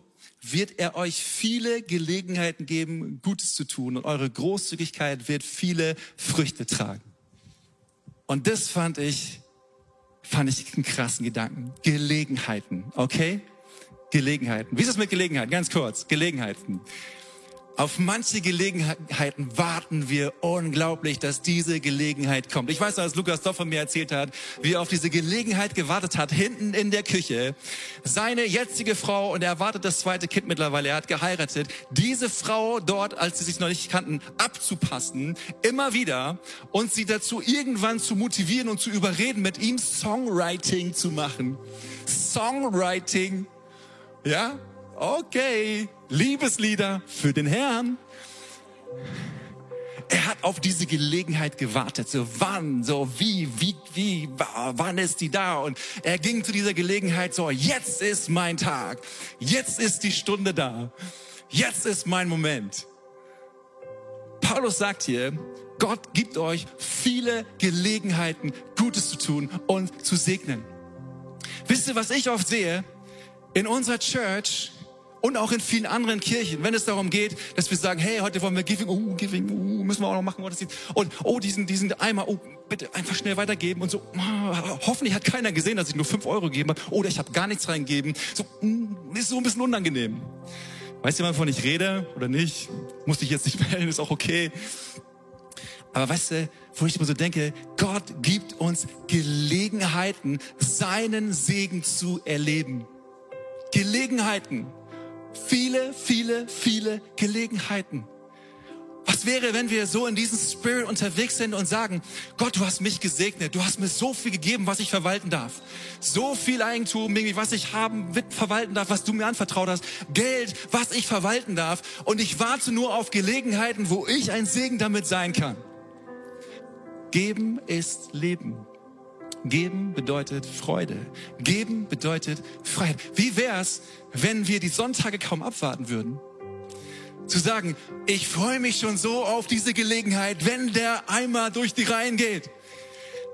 wird er euch viele Gelegenheiten geben, Gutes zu tun und eure Großzügigkeit wird viele Früchte tragen. Und das fand ich, fand ich einen krassen Gedanken. Gelegenheiten, okay? Gelegenheiten. Wie ist es mit Gelegenheiten? Ganz kurz. Gelegenheiten. Auf manche Gelegenheiten warten wir unglaublich, dass diese Gelegenheit kommt. Ich weiß als Lukas doch von mir erzählt hat, wie er auf diese Gelegenheit gewartet hat, hinten in der Küche. Seine jetzige Frau, und er erwartet das zweite Kind mittlerweile, er hat geheiratet, diese Frau dort, als sie sich noch nicht kannten, abzupassen, immer wieder, und sie dazu irgendwann zu motivieren und zu überreden, mit ihm Songwriting zu machen. Songwriting, ja? Okay, Liebeslieder für den Herrn. Er hat auf diese Gelegenheit gewartet. So wann, so wie, wie, wie, wann ist die da? Und er ging zu dieser Gelegenheit so, jetzt ist mein Tag. Jetzt ist die Stunde da. Jetzt ist mein Moment. Paulus sagt hier, Gott gibt euch viele Gelegenheiten, Gutes zu tun und zu segnen. Wisst ihr, was ich oft sehe? In unserer Church und auch in vielen anderen Kirchen, wenn es darum geht, dass wir sagen, hey, heute wollen wir Giving, oh, Giving, oh, müssen wir auch noch machen, und oh, diesen, diesen Eimer, oh, bitte einfach schnell weitergeben und so, oh, hoffentlich hat keiner gesehen, dass ich nur fünf Euro gegeben habe, oder ich habe gar nichts reingegeben, so, mm, ist so ein bisschen unangenehm. Weißt du, wovon ich rede oder nicht? Muss ich jetzt nicht melden, ist auch okay. Aber weißt du, wo ich immer so denke, Gott gibt uns Gelegenheiten, seinen Segen zu erleben. Gelegenheiten. Viele, viele, viele Gelegenheiten. Was wäre, wenn wir so in diesem Spirit unterwegs sind und sagen, Gott, du hast mich gesegnet, du hast mir so viel gegeben, was ich verwalten darf. So viel Eigentum, irgendwie, was ich haben, verwalten darf, was du mir anvertraut hast. Geld, was ich verwalten darf. Und ich warte nur auf Gelegenheiten, wo ich ein Segen damit sein kann. Geben ist Leben. Geben bedeutet Freude. Geben bedeutet Freiheit. Wie wär's, wenn wir die Sonntage kaum abwarten würden? Zu sagen, ich freue mich schon so auf diese Gelegenheit, wenn der Eimer durch die Reihen geht.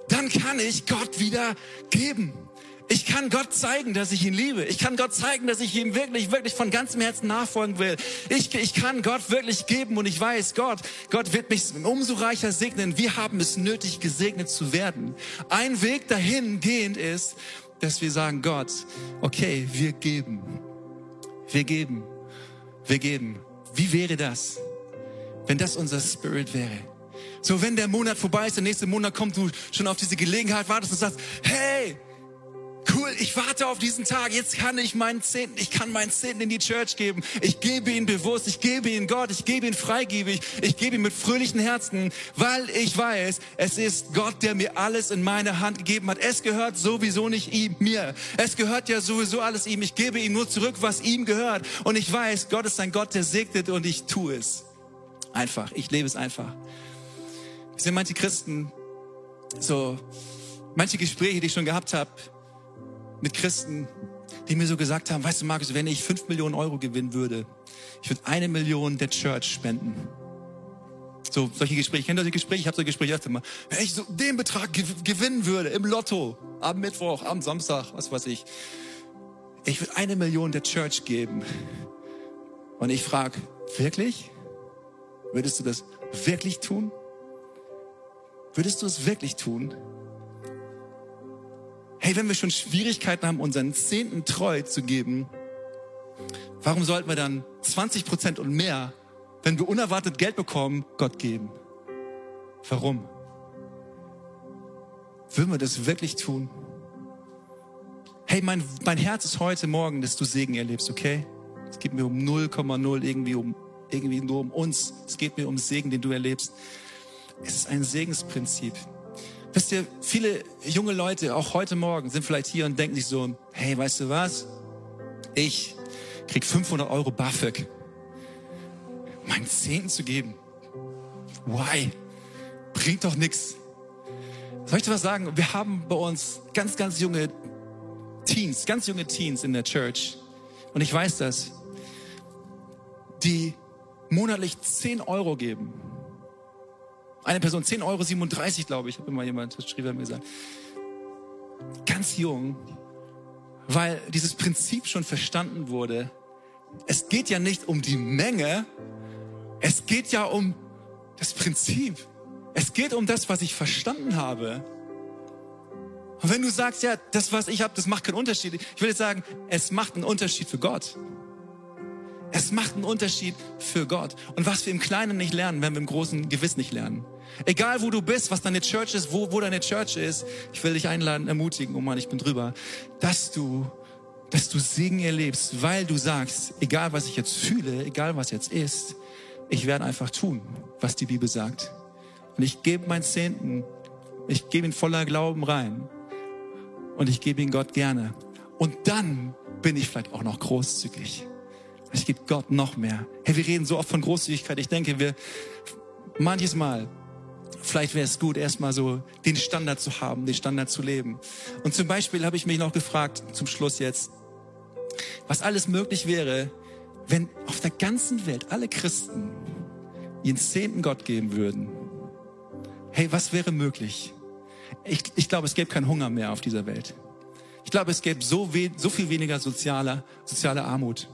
Dann kann ich Gott wieder geben. Ich kann Gott zeigen, dass ich ihn liebe. Ich kann Gott zeigen, dass ich ihm wirklich, wirklich von ganzem Herzen nachfolgen will. Ich, ich kann Gott wirklich geben und ich weiß, Gott, Gott wird mich umso reicher segnen. Wir haben es nötig, gesegnet zu werden. Ein Weg dahin gehend ist, dass wir sagen, Gott, okay, wir geben. Wir geben. Wir geben. Wie wäre das, wenn das unser Spirit wäre? So, wenn der Monat vorbei ist, der nächste Monat kommt, du schon auf diese Gelegenheit wartest und sagst, hey, ich warte auf diesen Tag. Jetzt kann ich meinen Zehnten, ich kann meinen Zehnten in die Church geben. Ich gebe ihn bewusst, ich gebe ihn Gott, ich gebe ihn freigebig, ich gebe ihn mit fröhlichen Herzen, weil ich weiß, es ist Gott, der mir alles in meine Hand gegeben hat. Es gehört sowieso nicht ihm, mir. Es gehört ja sowieso alles ihm. Ich gebe ihm nur zurück, was ihm gehört. Und ich weiß, Gott ist ein Gott, der segnet und ich tue es. Einfach. Ich lebe es einfach. Sind manche Christen, so, manche Gespräche, die ich schon gehabt habe mit Christen, die mir so gesagt haben, weißt du, Markus, wenn ich fünf Millionen Euro gewinnen würde, ich würde eine Million der Church spenden. So, solche Gespräche, ich kenne solche Gespräche, ich habe solche Gespräche öfter mal. Wenn ich so den Betrag gewinnen würde im Lotto, am Mittwoch, am Samstag, was weiß ich, ich würde eine Million der Church geben. Und ich frage, wirklich? Würdest du das wirklich tun? Würdest du es wirklich tun? Hey, wenn wir schon Schwierigkeiten haben, unseren Zehnten treu zu geben, warum sollten wir dann 20 Prozent und mehr, wenn wir unerwartet Geld bekommen, Gott geben? Warum? Würden wir das wirklich tun? Hey, mein, mein Herz ist heute Morgen, dass du Segen erlebst, okay? Es geht mir um 0,0 irgendwie um irgendwie nur um uns. Es geht mir um Segen, den du erlebst. Es ist ein Segensprinzip. Wisst ihr, viele junge Leute, auch heute Morgen, sind vielleicht hier und denken sich so, hey, weißt du was? Ich krieg 500 Euro BAföG. Meinen Zehnten zu geben. Why? Bringt doch nichts. Soll ich dir was sagen? Wir haben bei uns ganz, ganz junge Teens, ganz junge Teens in der Church. Und ich weiß das. Die monatlich 10 Euro geben. Eine Person 10 Euro 37, glaube ich, habe immer jemand, das schrieb er mir gesagt. Ganz jung, weil dieses Prinzip schon verstanden wurde. Es geht ja nicht um die Menge, es geht ja um das Prinzip. Es geht um das, was ich verstanden habe. Und wenn du sagst, ja, das, was ich habe, das macht keinen Unterschied. Ich will jetzt sagen, es macht einen Unterschied für Gott. Es macht einen Unterschied für Gott. Und was wir im Kleinen nicht lernen, werden wir im Großen gewiss nicht lernen. Egal wo du bist, was deine Church ist, wo, wo deine Church ist, ich will dich einladen, ermutigen, oh Mann, ich bin drüber, dass du, dass du Segen erlebst, weil du sagst, egal was ich jetzt fühle, egal was jetzt ist, ich werde einfach tun, was die Bibel sagt. Und ich gebe meinen Zehnten, ich gebe ihn voller Glauben rein. Und ich gebe ihn Gott gerne. Und dann bin ich vielleicht auch noch großzügig. Ich gebe Gott noch mehr. Hey, wir reden so oft von Großzügigkeit. Ich denke, wir manches Mal, vielleicht wäre es gut, erstmal so den Standard zu haben, den Standard zu leben. Und zum Beispiel habe ich mich noch gefragt, zum Schluss jetzt, was alles möglich wäre, wenn auf der ganzen Welt alle Christen ihren Zehnten Gott geben würden. Hey, was wäre möglich? Ich, ich glaube, es gäbe keinen Hunger mehr auf dieser Welt. Ich glaube, es gäbe so, so viel weniger soziale, soziale Armut.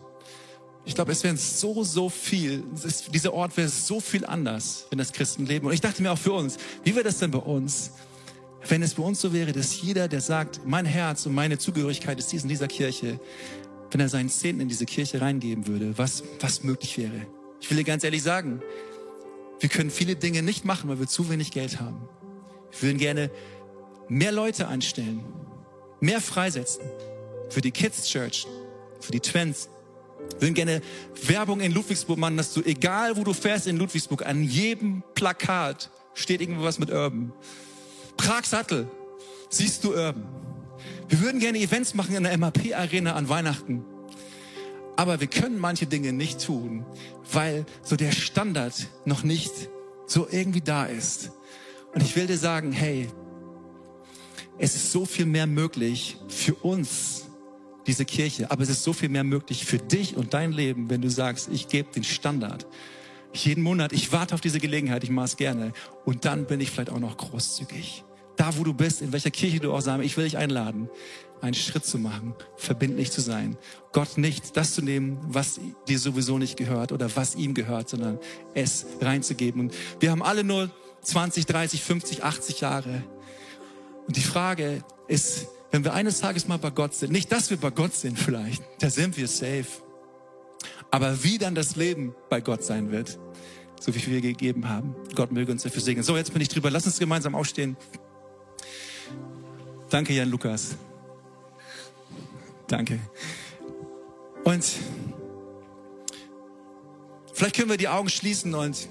Ich glaube, es wäre so, so viel, ist, dieser Ort wäre so viel anders, wenn das Christen leben. Und ich dachte mir auch für uns, wie wäre das denn bei uns, wenn es bei uns so wäre, dass jeder, der sagt, mein Herz und meine Zugehörigkeit ist dies in dieser Kirche, wenn er seinen Zehnten in diese Kirche reingeben würde, was, was möglich wäre. Ich will dir ganz ehrlich sagen, wir können viele Dinge nicht machen, weil wir zu wenig Geld haben. Wir würden gerne mehr Leute einstellen, mehr freisetzen für die Kids Church, für die Twins, wir würden gerne Werbung in Ludwigsburg machen, dass du, egal wo du fährst in Ludwigsburg, an jedem Plakat steht irgendwas mit Urban. Prag-Sattel, siehst du Urban. Wir würden gerne Events machen in der MAP-Arena an Weihnachten. Aber wir können manche Dinge nicht tun, weil so der Standard noch nicht so irgendwie da ist. Und ich will dir sagen, hey, es ist so viel mehr möglich für uns diese Kirche. Aber es ist so viel mehr möglich für dich und dein Leben, wenn du sagst, ich gebe den Standard. Jeden Monat, ich warte auf diese Gelegenheit, ich mache es gerne. Und dann bin ich vielleicht auch noch großzügig. Da, wo du bist, in welcher Kirche du auch sagst, ich will dich einladen, einen Schritt zu machen, verbindlich zu sein. Gott nicht das zu nehmen, was dir sowieso nicht gehört oder was ihm gehört, sondern es reinzugeben. Und wir haben alle nur 20, 30, 50, 80 Jahre. Und die Frage ist, wenn wir eines Tages mal bei Gott sind, nicht, dass wir bei Gott sind vielleicht, da sind wir safe. Aber wie dann das Leben bei Gott sein wird, so wie wir gegeben haben. Gott möge uns dafür segnen. So, jetzt bin ich drüber. Lass uns gemeinsam aufstehen. Danke, Jan Lukas. Danke. Und vielleicht können wir die Augen schließen und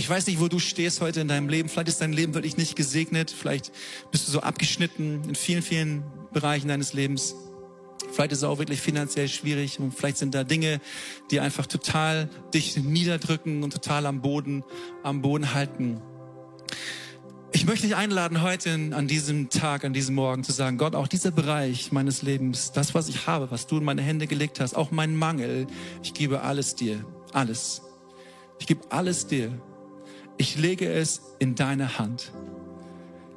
ich weiß nicht, wo du stehst heute in deinem Leben. Vielleicht ist dein Leben wirklich nicht gesegnet. Vielleicht bist du so abgeschnitten in vielen, vielen Bereichen deines Lebens. Vielleicht ist es auch wirklich finanziell schwierig und vielleicht sind da Dinge, die einfach total dich niederdrücken und total am Boden, am Boden halten. Ich möchte dich einladen, heute an diesem Tag, an diesem Morgen zu sagen, Gott, auch dieser Bereich meines Lebens, das, was ich habe, was du in meine Hände gelegt hast, auch mein Mangel, ich gebe alles dir. Alles. Ich gebe alles dir. Ich lege es in deine Hand.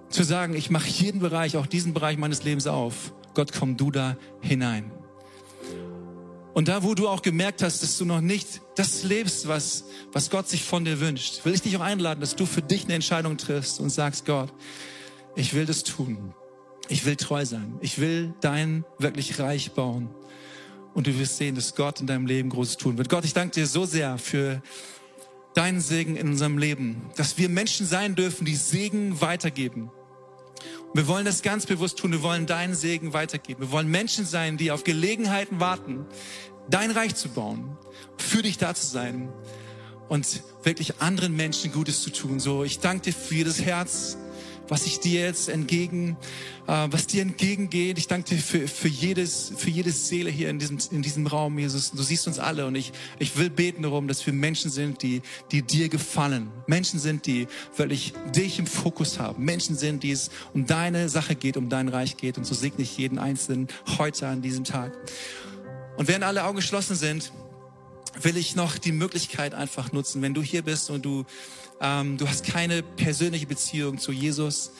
Zu sagen, ich mache jeden Bereich, auch diesen Bereich meines Lebens auf. Gott, komm du da hinein. Und da, wo du auch gemerkt hast, dass du noch nicht das lebst, was, was Gott sich von dir wünscht, will ich dich auch einladen, dass du für dich eine Entscheidung triffst und sagst, Gott, ich will das tun. Ich will treu sein. Ich will dein wirklich Reich bauen. Und du wirst sehen, dass Gott in deinem Leben Großes tun wird. Gott, ich danke dir so sehr für deinen Segen in unserem Leben, dass wir Menschen sein dürfen, die Segen weitergeben. Wir wollen das ganz bewusst tun. Wir wollen deinen Segen weitergeben. Wir wollen Menschen sein, die auf Gelegenheiten warten, dein Reich zu bauen, für dich da zu sein und wirklich anderen Menschen Gutes zu tun. So, ich danke dir für jedes Herz, was ich dir jetzt entgegen, äh, was dir entgegengeht. Ich danke dir für, für jedes, für jedes Seele hier in diesem, in diesem Raum, Jesus. Du siehst uns alle und ich, ich will beten darum, dass wir Menschen sind, die, die dir gefallen. Menschen sind, die wirklich dich im Fokus haben. Menschen sind, die es um deine Sache geht, um dein Reich geht. Und so segne ich jeden Einzelnen heute an diesem Tag. Und während alle Augen geschlossen sind, will ich noch die Möglichkeit einfach nutzen, wenn du hier bist und du ähm, du hast keine persönliche Beziehung zu Jesus,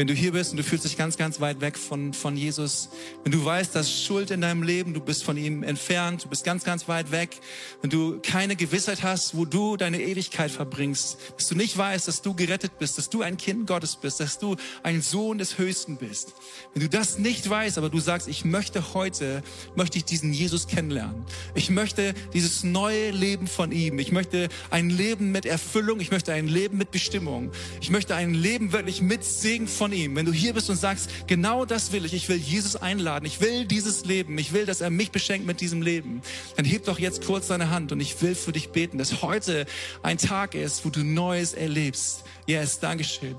wenn du hier bist und du fühlst dich ganz, ganz weit weg von, von Jesus, wenn du weißt, dass Schuld in deinem Leben, du bist von ihm entfernt, du bist ganz, ganz weit weg, wenn du keine Gewissheit hast, wo du deine Ewigkeit verbringst, dass du nicht weißt, dass du gerettet bist, dass du ein Kind Gottes bist, dass du ein Sohn des Höchsten bist. Wenn du das nicht weißt, aber du sagst, ich möchte heute, möchte ich diesen Jesus kennenlernen. Ich möchte dieses neue Leben von ihm. Ich möchte ein Leben mit Erfüllung. Ich möchte ein Leben mit Bestimmung. Ich möchte ein Leben wirklich mit Segen von von ihm. Wenn du hier bist und sagst, genau das will ich, ich will Jesus einladen, ich will dieses Leben, ich will, dass er mich beschenkt mit diesem Leben, dann heb doch jetzt kurz deine Hand und ich will für dich beten, dass heute ein Tag ist, wo du Neues erlebst. Yes, Dankeschön.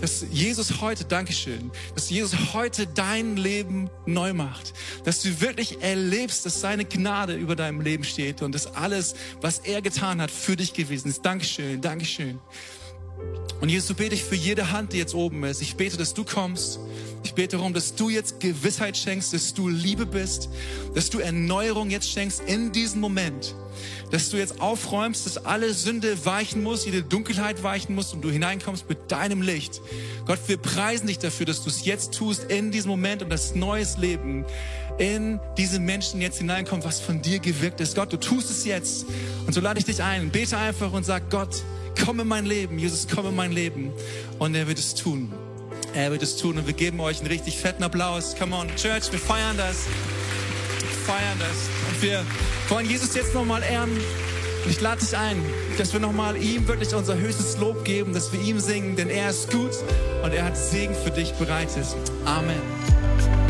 Dass Jesus heute, Dankeschön, dass Jesus heute dein Leben neu macht. Dass du wirklich erlebst, dass seine Gnade über deinem Leben steht und dass alles, was er getan hat, für dich gewesen ist. Dankeschön, Dankeschön. Und Jesus, so bete ich für jede Hand, die jetzt oben ist. Ich bete, dass du kommst. Ich bete darum, dass du jetzt Gewissheit schenkst, dass du Liebe bist, dass du Erneuerung jetzt schenkst in diesem Moment. Dass du jetzt aufräumst, dass alle Sünde weichen muss, jede Dunkelheit weichen muss und du hineinkommst mit deinem Licht. Gott, wir preisen dich dafür, dass du es jetzt tust in diesem Moment und das neues Leben in diese Menschen jetzt hineinkommt, was von dir gewirkt ist. Gott, du tust es jetzt. Und so lade ich dich ein. Bete einfach und sag, Gott, komm in mein Leben, Jesus, komm in mein Leben. Und er wird es tun. Er wird es tun und wir geben euch einen richtig fetten Applaus. Come on, Church, wir feiern das. Wir feiern das. Und wir wollen Jesus jetzt nochmal ehren. Und ich lade dich ein, dass wir nochmal ihm wirklich unser höchstes Lob geben, dass wir ihm singen, denn er ist gut und er hat Segen für dich bereitet. Amen.